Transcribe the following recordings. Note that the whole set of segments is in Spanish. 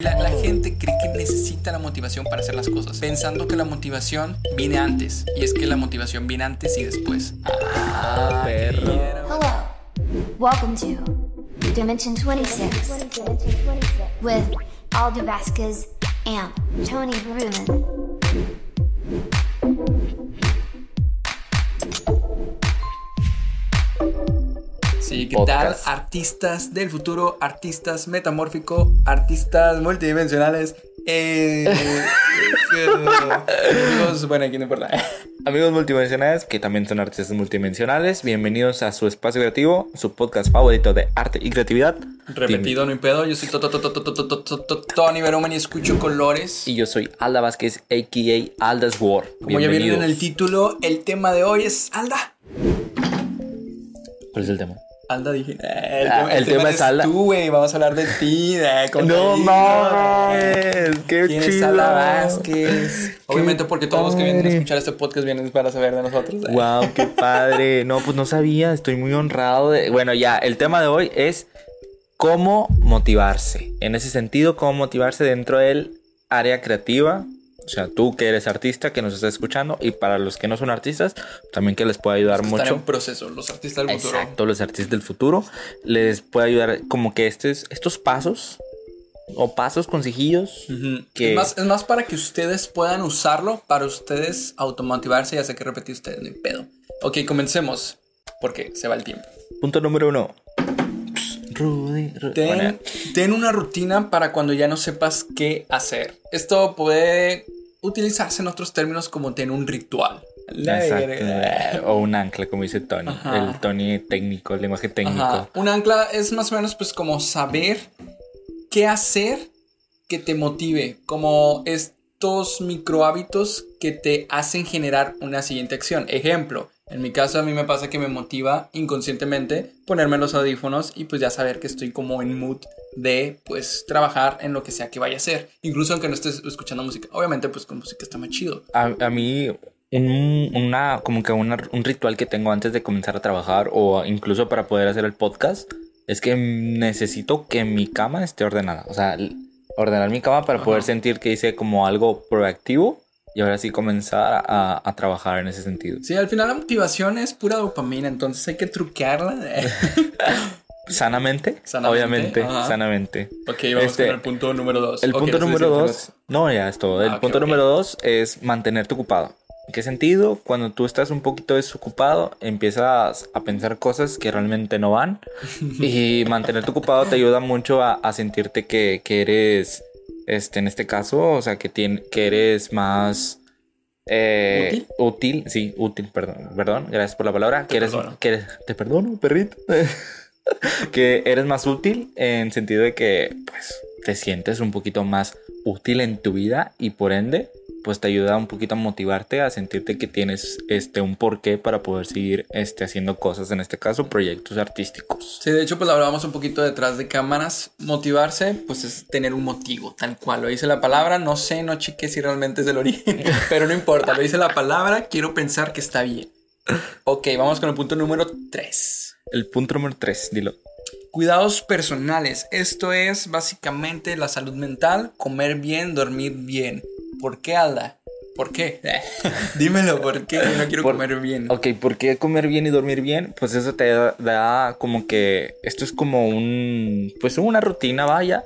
La, la gente cree que necesita la motivación para hacer las cosas, pensando que la motivación viene antes. Y es que la motivación viene antes y después. Ah, perro. Hello. Welcome to Dimension 26 with Aldo Vasquez and Tony Bruman. Sí, ¿qué tal? Artistas del futuro, artistas metamórfico, artistas multidimensionales. Eh, eh, amigos, bueno, aquí no importa. Amigos multidimensionales, que también son artistas multidimensionales, bienvenidos a su espacio creativo, su podcast favorito de arte y creatividad. Repetido, no hay pedo. Yo soy Tony Berumen y escucho colores. Y yo soy Alda Vázquez, a.k.a. Alda's War. Como ya vieron en el título, el tema de hoy es Alda. ¿Cuál es el tema? Alda dije. eh, el, Ah, tema, el tema es Alda. Tú, güey. Vamos a hablar de ti. eh, No mames, qué ¿Quién es chido. Alda Vázquez? Obviamente, porque todos los que vienen a escuchar este podcast vienen para saber de nosotros. eh. Wow, qué padre. No, pues no sabía, estoy muy honrado de... Bueno, ya, el tema de hoy es cómo motivarse. En ese sentido, cómo motivarse dentro del área creativa. O sea, tú que eres artista, que nos estás escuchando, y para los que no son artistas, también que les puede ayudar Están en mucho. proceso, los artistas del futuro. Exacto, los artistas del futuro les puede ayudar como que estos, estos pasos o pasos, consejillos Ujú. que Es, más, es más para que ustedes puedan usarlo para ustedes automotivarse y hacer que repetir ustedes, no hay pedo. Ok, comencemos. Porque se va el tiempo. Punto número uno. Rudy, Rudy. Ten, ten una rutina para cuando ya no sepas qué hacer. Esto puede utilizarse en otros términos como ten un ritual. Exacto. O un ancla, como dice Tony. Ajá. El Tony técnico, el lenguaje técnico. Ajá. Un ancla es más o menos pues como saber qué hacer que te motive, como estos micro hábitos que te hacen generar una siguiente acción. Ejemplo, en mi caso a mí me pasa que me motiva inconscientemente ponerme los audífonos y pues ya saber que estoy como en mood de pues trabajar en lo que sea que vaya a hacer, incluso aunque no estés escuchando música. Obviamente pues con música está más chido. A, a mí, un, una, como que una- un ritual que tengo antes de comenzar a trabajar o incluso para poder hacer el podcast es que necesito que mi cama esté ordenada. O sea, ordenar mi cama para poder Ajá. sentir que hice como algo proactivo y ahora sí comenzar a, a trabajar en ese sentido. Sí, al final la motivación es pura dopamina, entonces hay que truquearla. Sanamente, Sanamente, obviamente, ajá. sanamente. ok, vamos Este, con el punto número dos. El punto ¿quieres número dos, no, ya es todo. El Ah, punto número dos es mantenerte ocupado. ¿En qué sentido? Cuando tú estás un poquito desocupado, empiezas a pensar cosas que realmente no van. y mantenerte ocupado te ayuda mucho a, a sentirte que, que eres, este, en este caso, o sea, que, tien- que eres más... eh, ¿Útil? útil, sí, útil, perdón, perdón, gracias por la palabra. Te que eres, perdono. que eres- te perdono, perrito. que eres más útil en sentido de que pues te sientes un poquito más útil en tu vida y por ende pues te ayuda un poquito a motivarte a sentirte que tienes este un porqué para poder seguir este haciendo cosas en este caso proyectos artísticos Sí, de hecho, pues hablábamos un poquito detrás de cámaras. Motivarse, pues es tener un motivo, tal cual. Lo dice la palabra, no sé, no chequé si realmente es del origen, pero no importa. Lo dice la palabra, quiero pensar que está bien. Ok, vamos con el punto número 3. el punto número 3 dilo Cuidados personales. Esto es básicamente la salud mental, comer bien, dormir bien. ¿Por qué, Alda? ¿Por qué? Dímelo, ¿por qué? Yo no quiero Por- comer bien. Ok, ¿por qué comer bien y dormir bien? Pues eso te da, da como que esto es como un pues una rutina vaya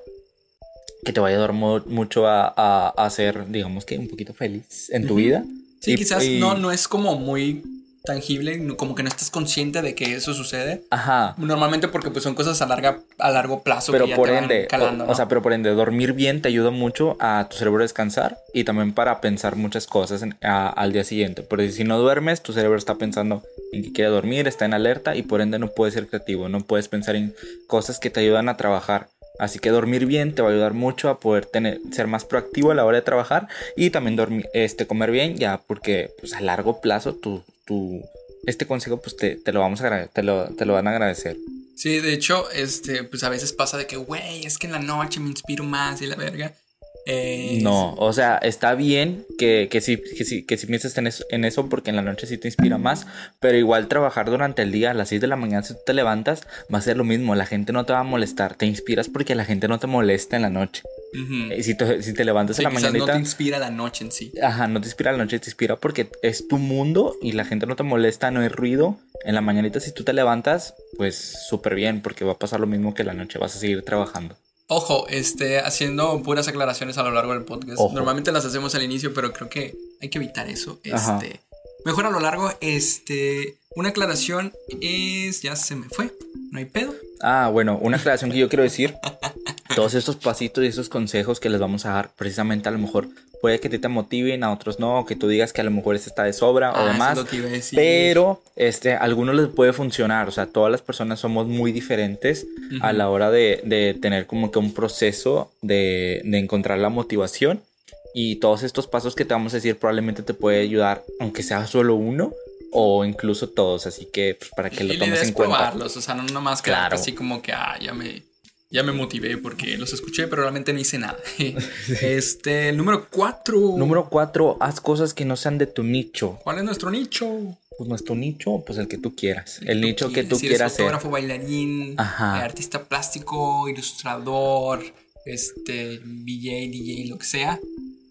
que te va a ayudar mu- mucho a, a, a ser digamos que un poquito feliz en tu Ujú. vida Sí, Y- quizás y- no, no es como muy tangible, como que no estás consciente de que eso sucede. Ajá. Normalmente porque pues son cosas a, larga, a largo plazo Pero que ya por te van ende, calando, o, ¿no? o sea, pero por ende, dormir bien te ayuda mucho a tu cerebro descansar y también para pensar muchas cosas en- a- al día siguiente. Porque si no duermes, tu cerebro está pensando en que quiere dormir, está en alerta y por ende no puedes ser creativo, no puedes pensar en cosas que te ayudan a trabajar. Así que dormir bien te va a ayudar mucho a poder tener, ser más proactivo a la hora de trabajar y también dormir, este, comer bien ya porque pues, a largo plazo tu, tu, este consejo pues te, te lo vamos a te lo, te lo van a agradecer. Sí, de hecho, este, pues a veces pasa de que, güey, es que en la noche me inspiro más y la verga. Eh, No, o sea, está bien que, que sí, que sí, que sí pienses en eso, en eso porque en la noche sí te inspira más, pero igual trabajar durante el día a las 6 de la mañana si tú te levantas va a ser lo mismo, la gente no te va a molestar, te inspiras porque la gente no te molesta en la noche. ujú. Y si te, si te levantas Sí, en la quizás no te inspira la noche en sí. ajá, no te inspira la noche, te inspira porque es tu mundo y la gente no te molesta, no hay ruido. En la mañanita si tú te levantas, pues súper bien porque va a pasar lo mismo que la noche, vas a seguir trabajando. Ojo, este, haciendo puras aclaraciones a lo largo del podcast. Ojo. Normalmente las hacemos al inicio, pero creo que hay que evitar eso. Ajá. Este, mejor a lo largo, este, una aclaración es, ya se me fue, no hay pedo. Ah, bueno, una aclaración que yo quiero decir. Todos estos pasitos y estos consejos que les vamos a dar, precisamente a lo mejor puede que te motiven, a otros no, que tú digas que a lo mejor este está de sobra Ah, o eso demás. es lo que iba a decir. Pero este, a algunos les puede funcionar. O sea, todas las personas somos muy diferentes a la hora de, de tener como que un proceso de, de encontrar la motivación. Y todos estos pasos que te vamos a decir probablemente te puede ayudar, aunque sea solo uno o incluso todos. Así que pues, para que lo tomes es en cuenta. probarlos, o sea, no nomás quedarte Claro. así como que, ah, ya me, ya me motivé porque los escuché, pero realmente no hice nada. Este, número cuatro. Número cuatro, haz cosas que no sean de tu nicho. ¿Cuál es nuestro nicho? Pues nuestro nicho, pues el que tú quieras. El nicho que tú Si eres quieras ser. fotógrafo, bailarín, Ajá. eh, artista plástico, ilustrador, este, VJ, DJ, lo que sea.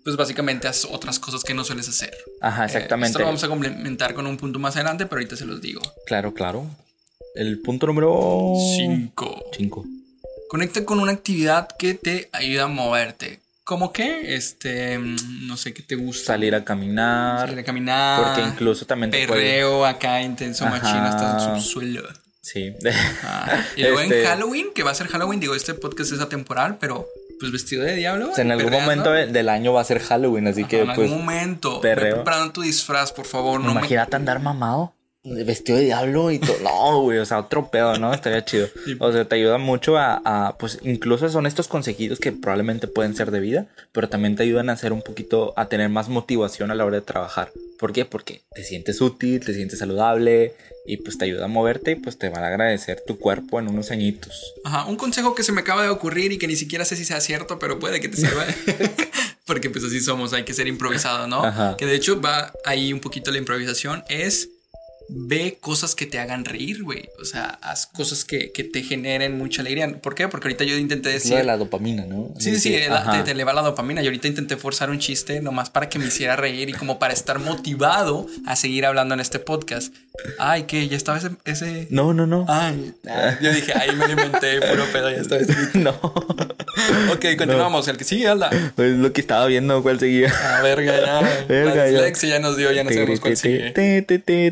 Pues básicamente haz otras cosas que no sueles hacer. Ajá, Eh, exactamente. esto lo vamos a complementar con un punto más adelante, pero ahorita se los digo. Claro, claro. El punto número 5. 5. Conecta con una actividad que te ayuda a moverte. ¿Cómo qué? Este, mm, no sé qué te gusta. Salir a caminar. Salir a caminar. Porque incluso también te puede- Perreo acá intenso Ajá. machino hasta el subsuelo. Sí. Ah, y luego Este- en Halloween, que va a ser Halloween, digo, este podcast es atemporal, pero pues vestido de diablo. En algún perreando. momento de- del año va a ser Halloween, así Ajá, que en pues. algún momento. perreo. Ve preparando tu disfraz, por favor. No me- Imagínate andar mamado. Vestido de diablo y todo. No, güey, o sea, otro pedo, ¿no? Estaría chido. O sea, te ayuda mucho a, a, pues, incluso son estos consejitos que probablemente pueden ser de vida, pero también te ayudan a hacer un poquito, a tener más motivación a la hora de trabajar. ¿Por qué? Porque te sientes útil, te sientes saludable y pues te ayuda a moverte y pues te van a agradecer tu cuerpo en unos añitos. Ajá, un consejo que se me acaba de ocurrir y que ni siquiera sé si sea cierto, pero puede que te sirva. Porque pues así somos, hay que ser improvisado, ¿no? Ajá. Que de hecho va ahí un poquito la improvisación, es ve cosas que te hagan reír, güey. O sea, haz cosas que, que te generen mucha alegría. ¿Por qué? Porque ahorita yo intenté decir... de la dopamina, ¿no? Sí, sí, la- ajá. te, te eleva la dopamina. Y ahorita intenté forzar un chiste nomás para que me hiciera reír y como para estar motivado a seguir hablando en este podcast. Ay, que ya estaba ese. ese... No, no, no. Ay, yo dije, ahí me lo inventé, puro pedo, ya estaba escrito. no. Ok, continuamos. El que sigue, Alda. Es lo que estaba viendo, cuál seguía. Ah, verga, ya. Verga, la ya. ya nos dio, ya no sabemos cuál sigue. Te, te, te,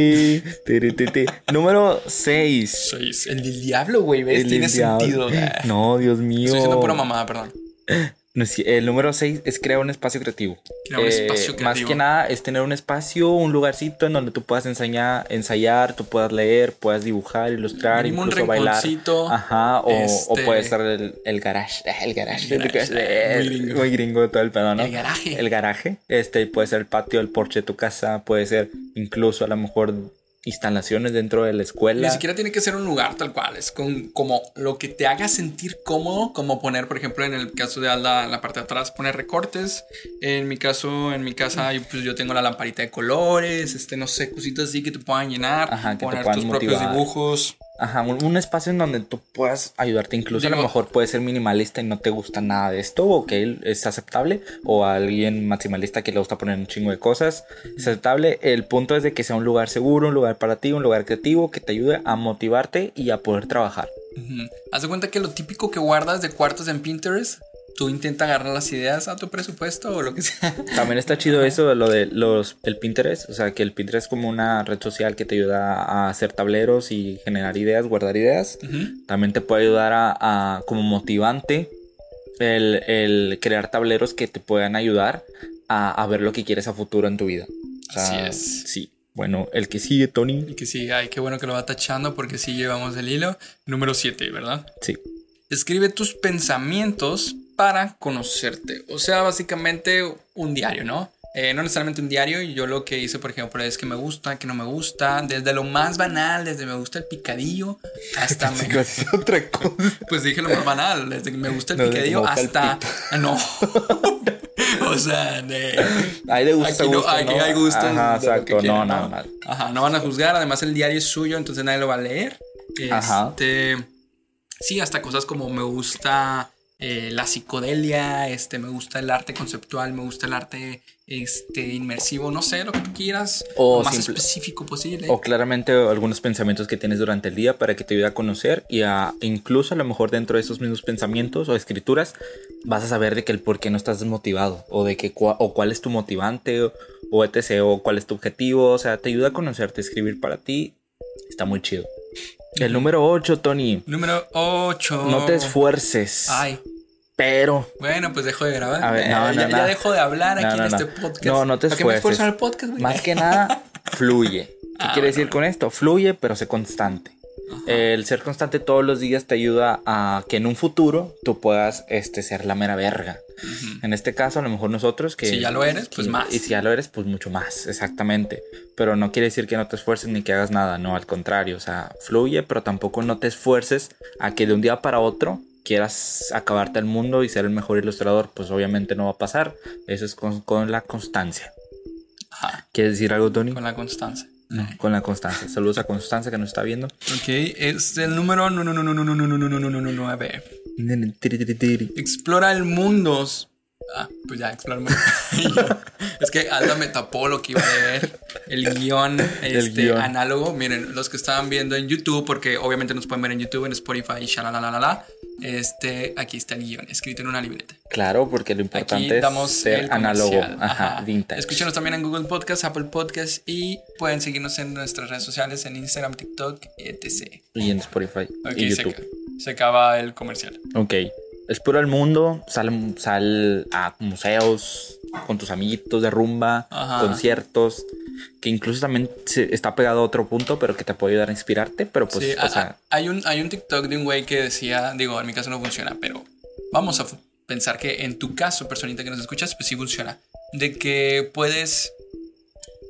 Número 6. Seis. El del diablo, güey, ¿ves? Tiene sentido. No, Dios mío. Estoy diciendo pura mamada, perdón. El número 6 es crear un espacio creativo. Eh, Crear un espacio Más creativo. que nada es tener un espacio, un lugarcito en donde tú puedas ensayar, ensayar tú puedas leer, puedas dibujar, ilustrar, Mínimo un incluso bailar. Ajá, o, o este- puede estar el, el garage. eh, El garage. El garage, eh, muy gringo. muy gringo todo el pedo, ¿no? El garaje. El garaje. Este puede ser el patio, el porche de tu casa, puede ser incluso a lo mejor instalaciones dentro de la escuela. Ni siquiera tiene que ser un lugar tal cual, es con, como lo que te haga sentir cómodo, como poner, por ejemplo, en el caso de Alda, en la parte de atrás, poner recortes. En mi caso, en mi casa, yo, pues yo tengo la lamparita de colores, este, no sé, cositas así que te puedan llenar, Ajá, que te poner tus propios dibujos. Ajá, un, un espacio en donde tú puedas ayudarte. Incluso a lo mejor puedes ser minimalista y no te gusta nada de esto, o que es aceptable, o a alguien maximalista que le gusta poner un chingo de cosas, es aceptable. El punto es de que sea un lugar seguro, un lugar para ti, un lugar creativo que te ayude a motivarte y a poder trabajar. Haz de cuenta que lo típico que guardas de cuartos en Pinterest, tú intenta agarrar las ideas a tu presupuesto o lo que sea. También está chido eso lo de los el Pinterest, o sea, que el Pinterest es como una red social que te ayuda a hacer tableros y generar ideas, guardar ideas. También te puede ayudar a, a- como motivante el, el crear tableros que te puedan ayudar a, a ver lo que quieres a futuro en tu vida. O sea, Así es. Sí. Bueno, el que sigue, Tony. Y que sí, ay, qué bueno que lo va tachando porque sí llevamos el hilo. Número 7, ¿verdad? Sí. Escribe tus pensamientos para conocerte. O sea, básicamente un diario, ¿no? Eh, no necesariamente un diario. Yo lo que hice, por ejemplo, es que me gusta, que no me gusta. Desde lo más banal, desde me gusta el picadillo hasta me. Que otra cosa. Pues dije lo más banal, desde que me gusta el No, picadillo gusta el hasta. Ah, No. o sea, de. Hay de gusto, Aquí no- gusto, aquí ¿no? hay gustos Ajá, exacto. quieran, no, nada mal. Ajá, no van a juzgar. Además, el diario es suyo, entonces nadie lo va a leer. Ajá. Este. Sí, hasta cosas como me gusta eh, la psicodelia, este, me gusta el arte conceptual, me gusta el arte este, inmersivo, no sé, lo que tú quieras. O lo más simple- específico posible. O claramente algunos pensamientos que tienes durante el día para que te ayude a conocer y a incluso a lo mejor dentro de esos mismos pensamientos o escrituras vas a saber de que el por qué no estás desmotivado o de que o cuál es tu motivante o, o etc o cuál es tu objetivo, o sea, te ayuda a conocerte, escribir para ti está muy chido. El número 8, Tony, Número 8. no te esfuerces, Ay, pero bueno, pues dejo de grabar. A ver, no, no, ya, no. ya dejo de hablar aquí no, en este podcast. No, no te ¿Para qué me esfuerces. esfuerzo en el podcast, güey? Más que nada, fluye. ¿Qué Ah, quiere bueno. decir con esto? Fluye, pero sé constante. El ser constante todos los días te ayuda a que en un futuro tú puedas este, ser la mera verga. En este caso, a lo mejor nosotros que... Si ya lo eres, pues que- más. Y si ya lo eres, pues mucho más, exactamente. Pero no quiere decir que no te esfuerces ni que hagas nada, no, al contrario. O sea, fluye, pero tampoco no te esfuerces a que de un día para otro quieras acabarte el mundo y ser el mejor ilustrador. Pues obviamente no va a pasar. Eso es con, con la constancia. Ajá, ¿Quieres decir algo, Tony? con la constancia. Con la Constanza. Saludos a Constanza que nos está viendo. Ok, es el número 9. Explora el mundo. Ah, pues ya, explora el mundo. es que Alda me tapó lo que iba a ver. El guion, el este, guion. análogo. Miren, los que estaban viendo en YouTube, porque obviamente nos pueden ver en YouTube, en Spotify y la este, aquí está el guion, escrito en una libreta. Claro, porque lo Aquí importante damos es ser el análogo. Ajá, vintage. Escúchenos también en Google Podcast, Apple Podcast y pueden seguirnos en nuestras redes sociales, en Instagram, TikTok, etc. Y en Spotify Ok, y se, YouTube. acaba- se acaba el comercial. Ok. Explora el mundo, sal, sal a museos con tus amiguitos de rumba, Ajá. conciertos, que incluso también se- está pegado a otro punto, pero que te puede ayudar a inspirarte, pero pues, Sí, o a- sea, hay, un, hay un TikTok de un güey que decía, digo, en mi caso no funciona, pero vamos a pensar que en tu caso, personita que nos escuchas, pues sí funciona. De que puedes,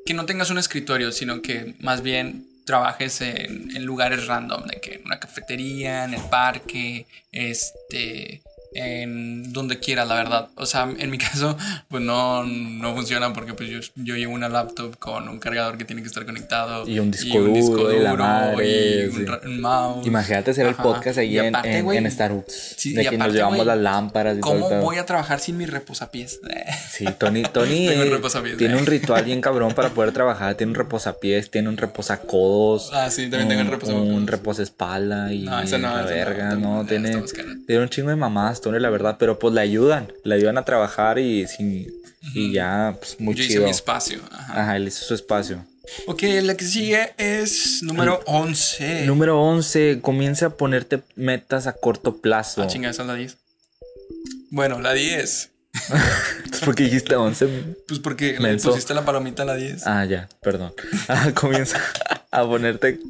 que no tengas un escritorio, sino que más bien trabajes en, en lugares random, de que en una cafetería, en el parque, este, en donde quieras, la verdad. O sea, en mi caso, pues no, no funciona porque pues yo, yo llevo una laptop con un cargador que tiene que estar conectado. Y un disco duro, y la madre, y un, sí. un mouse. imagínate hacer el Ajá. podcast ahí Y en, aparte, en, güey, en Starbucks, sí, de y que nos llevamos güey, las lámparas y todo el ¿Cómo pedo. voy a trabajar sin mi reposapiés? Sí, Tony, Tony Tengo un eh, reposapiés, tiene un ritual bien cabrón para poder trabajar. Tiene un reposapiés, tiene un reposacodos. Ah, sí, también tengo el un- reposacodos. Un reposaespalda y No, no, la verga, no, no, tiene, tiene un chingo de mamás, La verdad, pero pues le ayudan, le ayudan a trabajar y sin y ya, pues muy Yo hice chido. mi espacio. Ajá. Ajá, él hizo su espacio. Ok, la que sigue es número 11. Número 11, comienza a ponerte metas a corto plazo. Ah, chinga, esa es la 10. Bueno, la 10. ¿Por qué dijiste 11? Pues porque le Menso. pusiste la palomita a la 10. Ah, ya, perdón. Ah, comienza a ponerte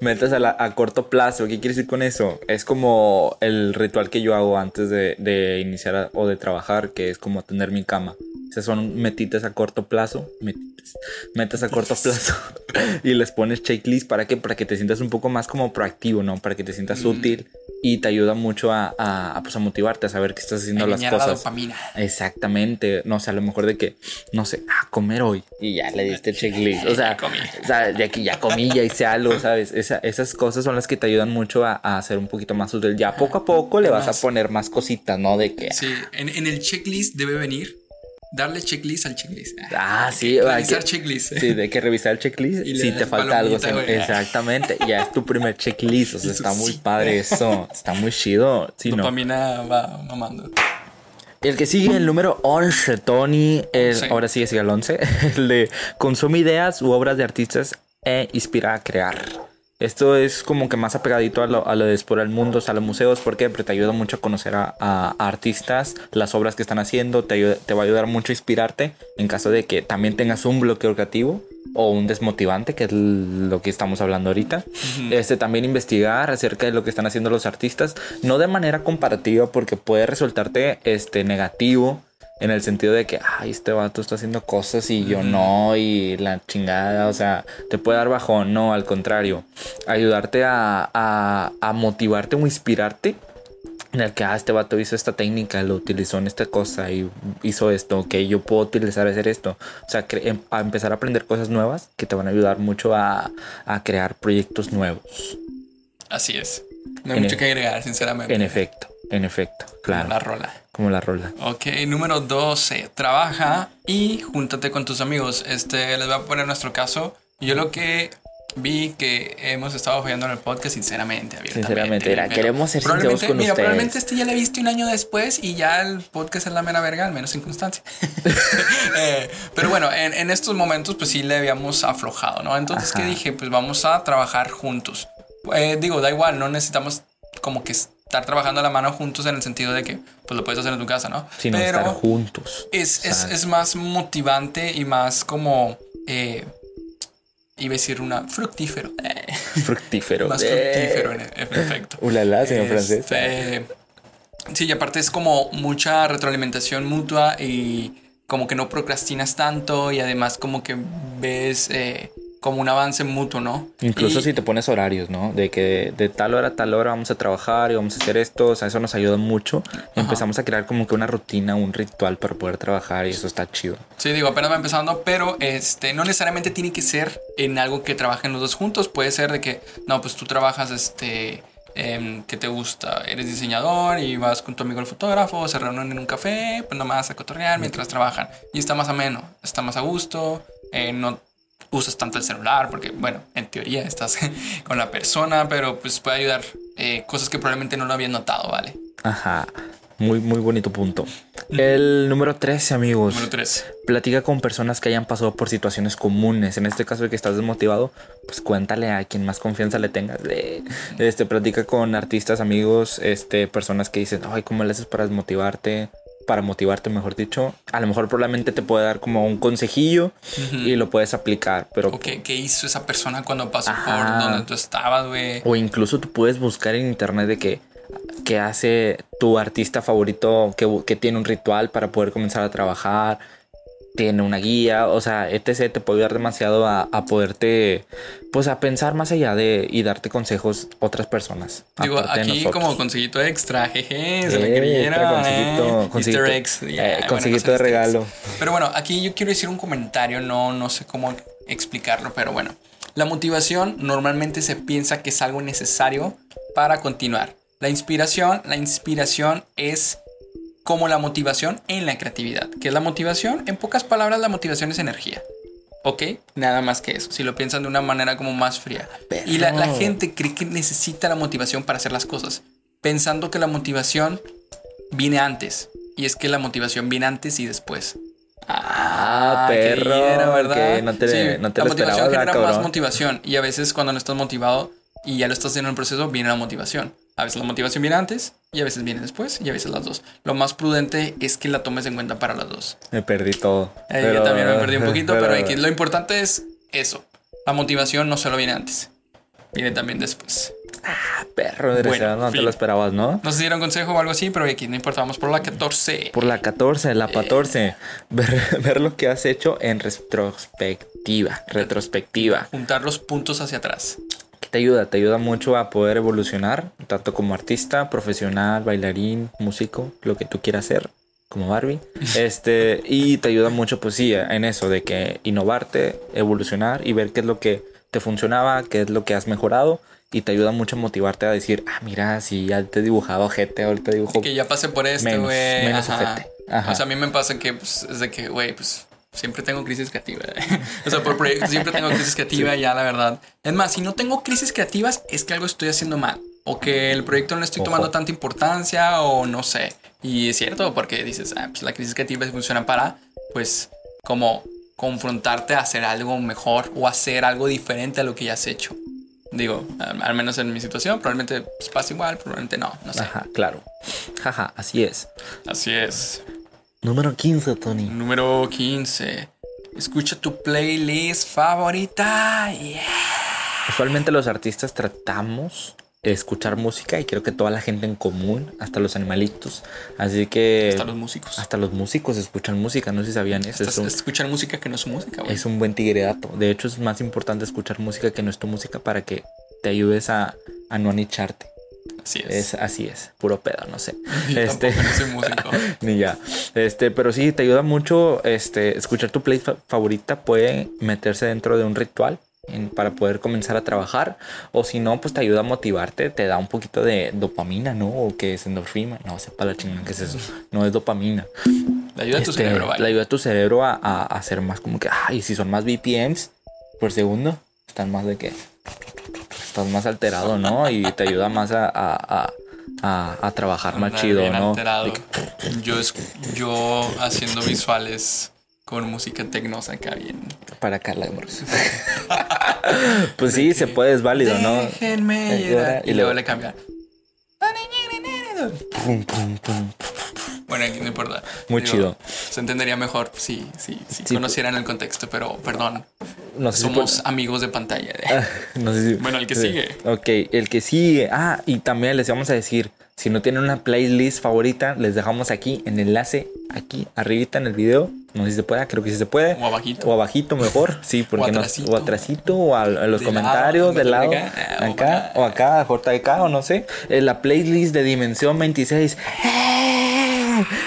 metas a, la- a corto plazo. ¿Qué quiere decir con eso? Es como el ritual que yo hago antes de, de iniciar a- o de trabajar, que es como tener mi cama. Esas son metitas a corto plazo. Metitas, metas a corto plazo. y les pones checklist para que, para que te sientas un poco más como proactivo, ¿no? Para que te sientas útil y te ayuda mucho a, a, a, pues, a motivarte, a saber que estás haciendo las Engañar la cosas. dopamina. Exactamente, no sé, a lo mejor de que, no sé, a comer hoy y ya le diste el checklist, o sea, Ya comí. o sea, ya que ya comí, ya hice algo, ¿sabes? Esa- esas cosas son las que te ayudan mucho a, a ser un poquito más útil. Ya poco a poco le vas a poner más cositas, ¿no? De que, Sí, en, en el checklist debe venir darle checklist al checklist. ah, sí, hay Revisar que, checklist. sí, de que revisar el checklist Y si te falta algo. sí, güey. exactamente, ya es tu primer checklist, o sea, está muy sí. padre eso, está muy chido, sí, ¿no? Dopamina va mamando. El que sigue, el número 11, Tony. el- Sí. Ahora sigue, sigue el 11. El de consume ideas u obras de artistas e inspira a crear. Esto es como que más apegadito a lo, a lo de explorar el mundo, a los museos, porque te ayuda mucho a conocer a, a artistas, las obras que están haciendo, te, ayuda- te va a ayudar mucho a inspirarte en caso de que también tengas un bloqueo creativo o un desmotivante, que es lo que estamos hablando ahorita. Este también investigar acerca de lo que están haciendo los artistas, no de manera comparativa porque puede resultarte este negativo En el sentido de que, ay, este vato está haciendo cosas y yo no, y la chingada, o sea, te puede dar bajón, no, al contrario, ayudarte a, a, a motivarte o inspirarte en el que, ah, este vato hizo esta técnica, lo utilizó en esta cosa y hizo esto, que yo puedo utilizar hacer esto. O sea, em- a empezar a aprender cosas nuevas que te van a ayudar mucho a, a crear proyectos nuevos. Así es. No hay En mucho e- que agregar, sinceramente. En efecto, en efecto, claro. La rola. Como la rola. Ok, número 12. Trabaja y júntate con tus amigos. Este, les voy a poner nuestro caso. Yo lo que vi que hemos estado fallando en el podcast, sinceramente, abiertamente. Sinceramente, era, queremos ser sinceros con mira, ustedes. probablemente este ya lo viste un año después y ya el podcast es la mera verga, al menos en constancia. Eh, pero bueno, en, en estos momentos pues sí le habíamos aflojado, ¿no? Entonces, ¿qué Ajá. dije? Pues vamos a trabajar juntos. Eh, digo, da igual, no necesitamos como que estar trabajando a la mano juntos en el sentido de que pues lo puedes hacer en tu casa, ¿no? Sino estar juntos. es, es, es más motivante y más como... Eh, iba a decir una fructífero. Fructífero. más Eh. fructífero en, en efecto. Ulala, señor Este, francés. Sí, y aparte es como mucha retroalimentación mutua y como que no procrastinas tanto y además como que ves eh, como un avance mutuo, ¿no? Incluso Y- si te pones horarios, ¿no? De que de tal hora a tal hora vamos a trabajar y vamos a hacer esto, o sea, eso nos ayuda mucho. Empezamos a crear como que una rutina, un ritual para poder trabajar y eso está chido. Sí, digo, apenas va empezando, pero este, no necesariamente tiene que ser en algo que trabajen los dos juntos. Puede ser de que, no, pues tú trabajas, este, em, que te gusta, eres diseñador y vas con tu amigo el fotógrafo, se reúnen en un café, pues nomás a cotorrear mientras trabajan. Y está más ameno, está más a gusto, eh, no usas tanto el celular, porque, bueno, en teoría estás con la persona, pero pues puede ayudar eh, cosas que probablemente no lo habían notado, ¿vale? Ajá. Muy, muy bonito punto. El número 13, amigos. Número 3. Platica con personas que hayan pasado por situaciones comunes. En este caso de que estás desmotivado, pues cuéntale a quien más confianza le tengas. De, este, platica con artistas, amigos, este, personas que dicen, ay, ¿cómo le haces para desmotivarte? Para motivarte, mejor dicho. A lo mejor probablemente te puede dar como un consejillo y lo puedes aplicar. Pero ¿O qué, qué hizo esa persona cuando pasó Ajá. por donde tú estabas, güey? O incluso tú puedes buscar en internet de que, que hace tu artista favorito que, que tiene un ritual para poder comenzar a trabajar, tiene una guía, o sea, etc. Te puede ayudar demasiado a, a poderte, pues a pensar más allá de y darte consejos otras personas. Digo, aquí como consejito extra, jeje, se Eh, le quería, extra consejito, eh, consejito, Easter eggs, eh, bueno, no de regalo. Pero bueno, aquí yo quiero decir un comentario, no, no sé cómo explicarlo, pero bueno. La motivación normalmente se piensa que es algo necesario para continuar. La inspiración, la inspiración es como la motivación en la creatividad. ¿Qué es la motivación? En pocas palabras, la motivación es energía. ¿Ok? Nada más que eso. Si lo piensan de una manera como más fría. Y la, gente cree que necesita la motivación para hacer las cosas. Pensando que la motivación viene antes. Y es que la motivación viene antes y después. Ah, qué perro, que no te- no te la motivación genera ¿verdad, más motivación. Y a veces cuando no estás motivado y ya lo estás haciendo en el proceso, viene la motivación. A veces la motivación viene antes y a veces viene después y a veces las dos. Lo más prudente es que la tomes en cuenta para las dos. Me perdí todo. Eh, yo también me perdí un poquito, pero, X. lo importante es eso. La motivación no solo viene antes, viene también después. Perro, desgraciado, no te lo esperabas, ¿no? No sé si era un consejo o algo así, pero X, no importa, vamos por la 14. Por la 14, Eh. la 14. Ver, ver lo que has hecho en retrospectiva. Retrospectiva. Juntar los puntos hacia atrás. Te ayuda, te ayuda mucho a poder evolucionar, tanto como artista, profesional, bailarín, músico, lo que tú quieras ser, como Barbie. Este, y te ayuda mucho, pues sí, en eso, de que innovarte, evolucionar y ver qué es lo que te funcionaba, qué es lo que has mejorado. Y te ayuda mucho a motivarte a decir, ah, mira, si ya te he dibujado gente, ahorita dibujo Que ya pasé por esto, Menos, güey. menos Ajá. ojete. Ajá. O sea, a mí me pasa que pues, es de que, güey, pues siempre tengo crisis creativa. o sea, por proyectos siempre tengo crisis creativa, ya la verdad. Es más, si no tengo crisis creativas, es que algo estoy haciendo mal. O que el proyecto no le estoy Ojo. tomando tanta importancia, o no sé. Y es cierto, porque dices, ah, pues la crisis creativa funciona para, pues, como confrontarte a hacer algo mejor o hacer algo diferente a lo que ya has hecho. Digo, al al menos en mi situación, probablemente pues, pasa igual, probablemente no, no sé. Ajá, claro. Jaja, así es. Así es. Número 15, Tony. Número 15. Escucha tu playlist favorita. Yeah. Usualmente los artistas tratamos escuchar música y creo que toda la gente en común, hasta los animalitos. Así que Hasta los músicos. hasta los músicos escuchan música, no sé si sabían eso. Hasta Es un, escuchan música que no es música, güey. es un buen tigreato. De hecho, es más importante escuchar música que no es tu música para que te ayudes a, a no anicharte. Así es. Es, así es, puro pedo, no sé. Yo Este, tampoco no soy músico. ni ya. Este, pero sí, te ayuda mucho. Este, escuchar tu play fa- favorita puede meterse dentro de un ritual para poder comenzar a trabajar. O si no, pues te ayuda a motivarte, te da un poquito de dopamina, ¿no? O que es endorfina. No, sepa la chingada que es eso. No es dopamina. Le ayuda a tu Este, cerebro, vaya. Le ayuda a tu cerebro a, a- a hacer más como que, ay, si son más BPMs por segundo, están más de que estás más alterado, ¿no? Y te ayuda más a, a, a- a- trabajar más chido, bien ¿no? alterado. Yo, es- yo haciendo visuales con música tecnosa acá bien. para Carla Morris. pues sí, se puede, es válido, ¿no? Déjenme Eh. Y, y luego le cambia. Pum, pum, pum. Bueno, no importa. Muy chido. Se entendería mejor si sí, Sí, conocieran el contexto, pero perdón. No sé si Somos amigos de pantalla. por- no sé si- Bueno, el que sí. sigue. Ok, el que sigue. Ah, y también les vamos a decir, si no tienen una playlist favorita, les dejamos aquí en enlace, aquí arribita en el video. No sé si se puede, creo que sí se puede. O abajito. O abajito mejor, sí, porque no. atrasito. O atrasito, o a, a los De comentarios, lado, de lado, acá, o acá, acá. o acá, JK, o no sé. En la playlist de Dimensión 26.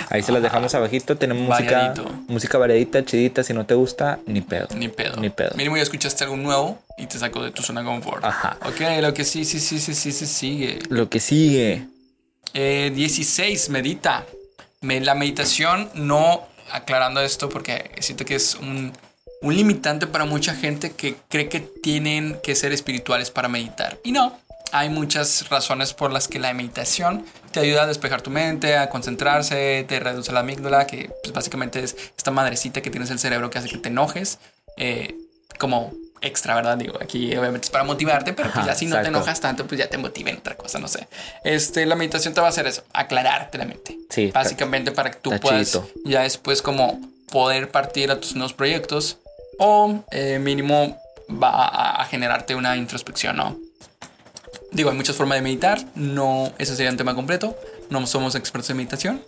Ahí se las dejamos abajito. Tenemos música, Variadito. música variadita, chidita. Si no te gusta, ni pedo. Ni pedo. Ni pedo. Mínimo ya escuchaste algo nuevo y te sacó de tu zona de confort. Ajá. Ok, lo que sí, sí, sí, sí, sí, sí sigue. Lo que sigue. Eh, 16, medita. Me- la meditación, no aclarando esto porque siento que es un, un limitante para mucha gente que cree que tienen que ser espirituales para meditar. Y no, hay muchas razones por las que la meditación te ayuda a despejar tu mente, a concentrarse, te reduce la amígdala, que pues, básicamente es esta madrecita que tienes en el cerebro que hace que te enojes. eh, como extra, ¿verdad? Digo, aquí obviamente es para motivarte, pero pues ya si no te enojas tanto, pues ya te motiva en otra cosa, no sé. Este, la meditación te va a hacer eso, aclararte la mente. Sí, Básicamente para que tú puedas ya después como poder partir a tus nuevos proyectos o eh, mínimo va a, a generarte una introspección, ¿no? Digo, hay muchas formas de meditar, no, ese sería un tema completo, no somos expertos en meditación.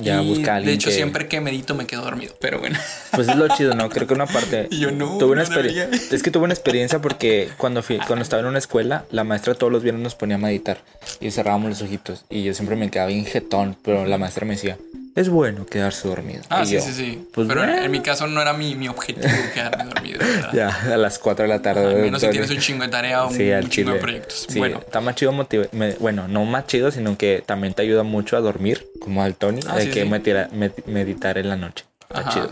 Ya Y, busca De hecho, que- siempre que medito me quedo dormido, pero bueno. Pues es lo chido, ¿no? Creo que una parte. Y yo, no, Tuve una no experiencia. Es que tuve una experiencia porque cuando fui, cuando estaba en una escuela, la maestra todos los viernes nos ponía a meditar y cerrábamos los ojitos. Y yo siempre me quedaba bien jetón, pero la maestra me decía, es bueno quedarse dormido. Ah, Y sí, yo, sí, sí. Pues pero bueno. en mi caso no era mi, mi objetivo quedarme dormido. ¿verdad? Ya, a las 4 de la tarde. Al menos si tienes un chingo de tarea o Sí, un, chingo de proyectos. Sí, Bueno, está más chido me- bueno, no más chido, sino que también te ayuda mucho a dormir, como al Tony, Ah, de sí, que sí. meditira- med- meditar en la noche. Está Ajá. chido.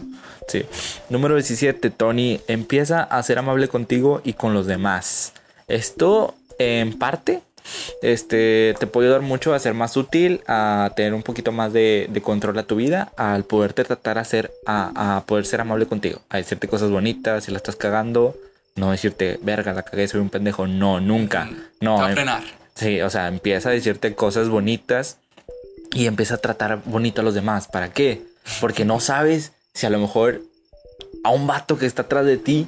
Sí. Número 17, Tony, empieza a ser amable contigo y con los demás. Esto, en parte, este, te puede ayudar mucho a ser más útil, a tener un poquito más de, de control a tu vida, al poderte tratar a ser, a, a poder ser amable contigo, a decirte cosas bonitas, si la estás cagando, no decirte, verga, la cagué, soy un pendejo, no, nunca, no. a em- frenar. Sí, o sea, empieza a decirte cosas bonitas y empieza a tratar bonito a los demás. ¿Para qué? Porque no sabes si a lo mejor a un vato que está atrás de ti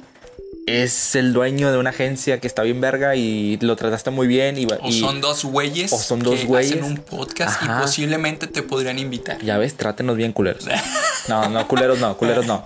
es el dueño de una agencia que está bien verga y lo trataste muy bien y, O y son dos güeyes o son dos que güeyes. hacen un podcast Ajá. y posiblemente te podrían invitar. ya ves, trátenos bien culeros. No, no, culeros no, culeros no.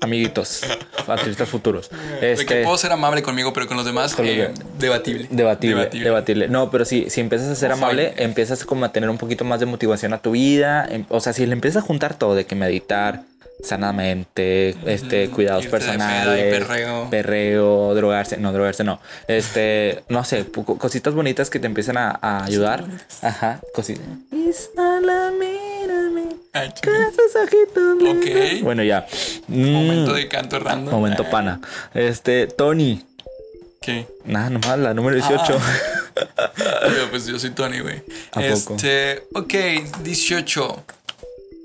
Amiguitos, artistas futuros. Este, puedo ser amable conmigo, pero con los demás, Con eh, debatible. Debatible, debatible, No, pero si, si empiezas a ser amable, empiezas como a tener un poquito más de motivación a tu vida. em- O sea, si le empiezas a juntar todo, de que meditar sanamente, este, cuidados irte personales, perreo. perreo, drogarse, no, drogarse no. Este, no sé, cositas bonitas que te empiezan a, a ayudar. Ajá, cositas. Ay, con esos ojitos Ok. lindos. Bueno, ya. Momento Mm, de canto random. momento Eh, pana. Este, Tony. ¿Qué? Nada, nomás la número 18. Yo, pues yo soy Tony, güey. Este, ok, 18.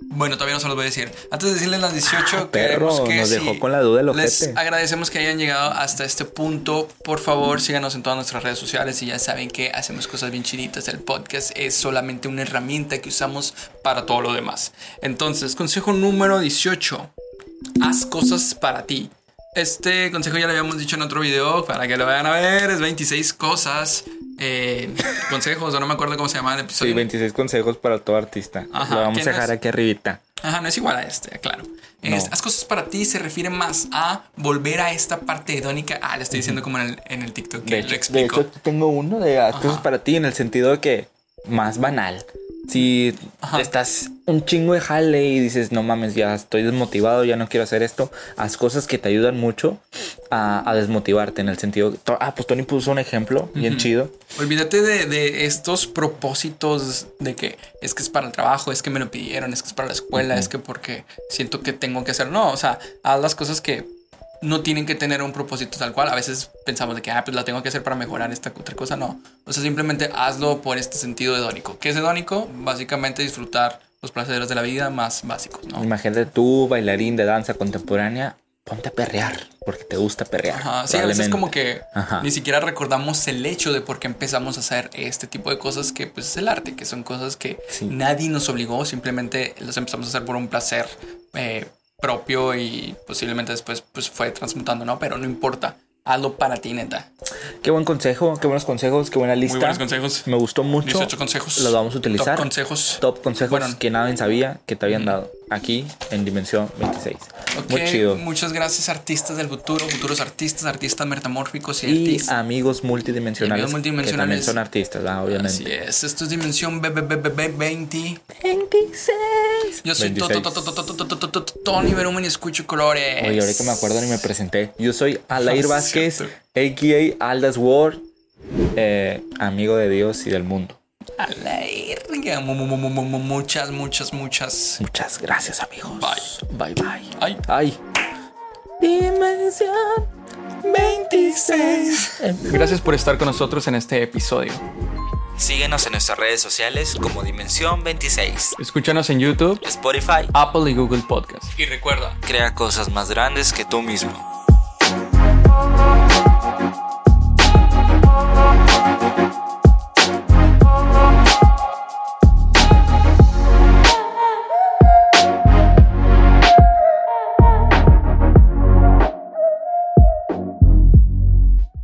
Bueno, todavía no se los voy a decir. Antes de decirles las 18, Ah, perro, queremos que nos si dejó con la duda el Les ojete. agradecemos que hayan llegado hasta este punto. Por favor, síganos en todas nuestras redes sociales y ya saben que hacemos cosas bien chiditas. El podcast es solamente una herramienta que usamos para todo lo demás. Entonces, consejo número 18. Haz cosas para ti. Este consejo ya lo habíamos dicho en otro video para que lo vayan a ver. Es 26 cosas eh, consejos, o no me acuerdo cómo se llama el Sí, episodio. 26 consejos para todo artista. Ajá, Lo vamos a dejar es- aquí arribita. Ajá, no es igual a este, claro. No. Es- haz cosas para ti se refiere más a volver a esta parte hedónica. Ah, le estoy diciendo como en el, en el TikTok que De lo de explico. hecho, tengo uno de haz cosas para ti en el sentido de que más banal. Si Ajá. estás un chingo de jale y dices, no mames, ya estoy desmotivado, ya no quiero hacer esto, haz cosas que te ayudan mucho a, a desmotivarte en el sentido. Ah, pues Tony puso un ejemplo bien chido. Olvídate de, de estos propósitos de que es que es para el trabajo, es que me lo pidieron, es que es para la escuela, es que porque siento que tengo que hacer. No, o sea, haz las cosas que no tienen que tener un propósito tal cual. A veces pensamos de que, ah, pues la tengo que hacer para mejorar esta otra cosa. No. O sea, simplemente hazlo por este sentido hedónico. ¿Qué es hedónico? Básicamente disfrutar los placeres de la vida más básicos, ¿no? Imagínate tú, bailarín de danza contemporánea, ponte a perrear, porque te gusta perrear. Ajá, sí, a veces como que Ajá. ni siquiera recordamos el hecho de por qué empezamos a hacer este tipo de cosas que pues es el arte, que son cosas que Sí. nadie nos obligó, simplemente las empezamos a hacer por un placer eh, propio y posiblemente después pues fue transmutando, ¿no? Pero no importa, hazlo para ti, neta. Qué buen consejo, qué buenos consejos, qué buena lista. Muy buenos consejos. Me gustó mucho. 18 consejos. Los vamos a utilizar. Top consejos. Top consejos Bueno. que nadie sabía que te habían dado aquí en Dimensión 26. Okay, Muy chido. Muchas gracias, artistas del futuro, futuros artistas, artistas metamórficos y, y artistas. amigos multidimensionales. Y amigos multidimensionales. Que también son artistas, ah, obviamente. Así es, esto es Dimensión B, B, B, B 20. 26. Yo soy 26. Tony Berumen y escucho colores. Oye, ahorita me acuerdo ni me presenté. Yo soy Alair Vázquez, a.k.a. Aldas Ward, eh, amigo de Dios y del mundo. Alair mu- Muchas, muchas, muchas. Muchas gracias, amigos. Bye. Bye, bye. Ay. Ay. Dimensión 26. Gracias por estar con nosotros en este episodio. Síguenos en nuestras redes sociales como Dimensión 26. Escúchanos en YouTube, Spotify. Apple y Google Podcast. Y recuerda, Crea cosas más grandes que tú mismo.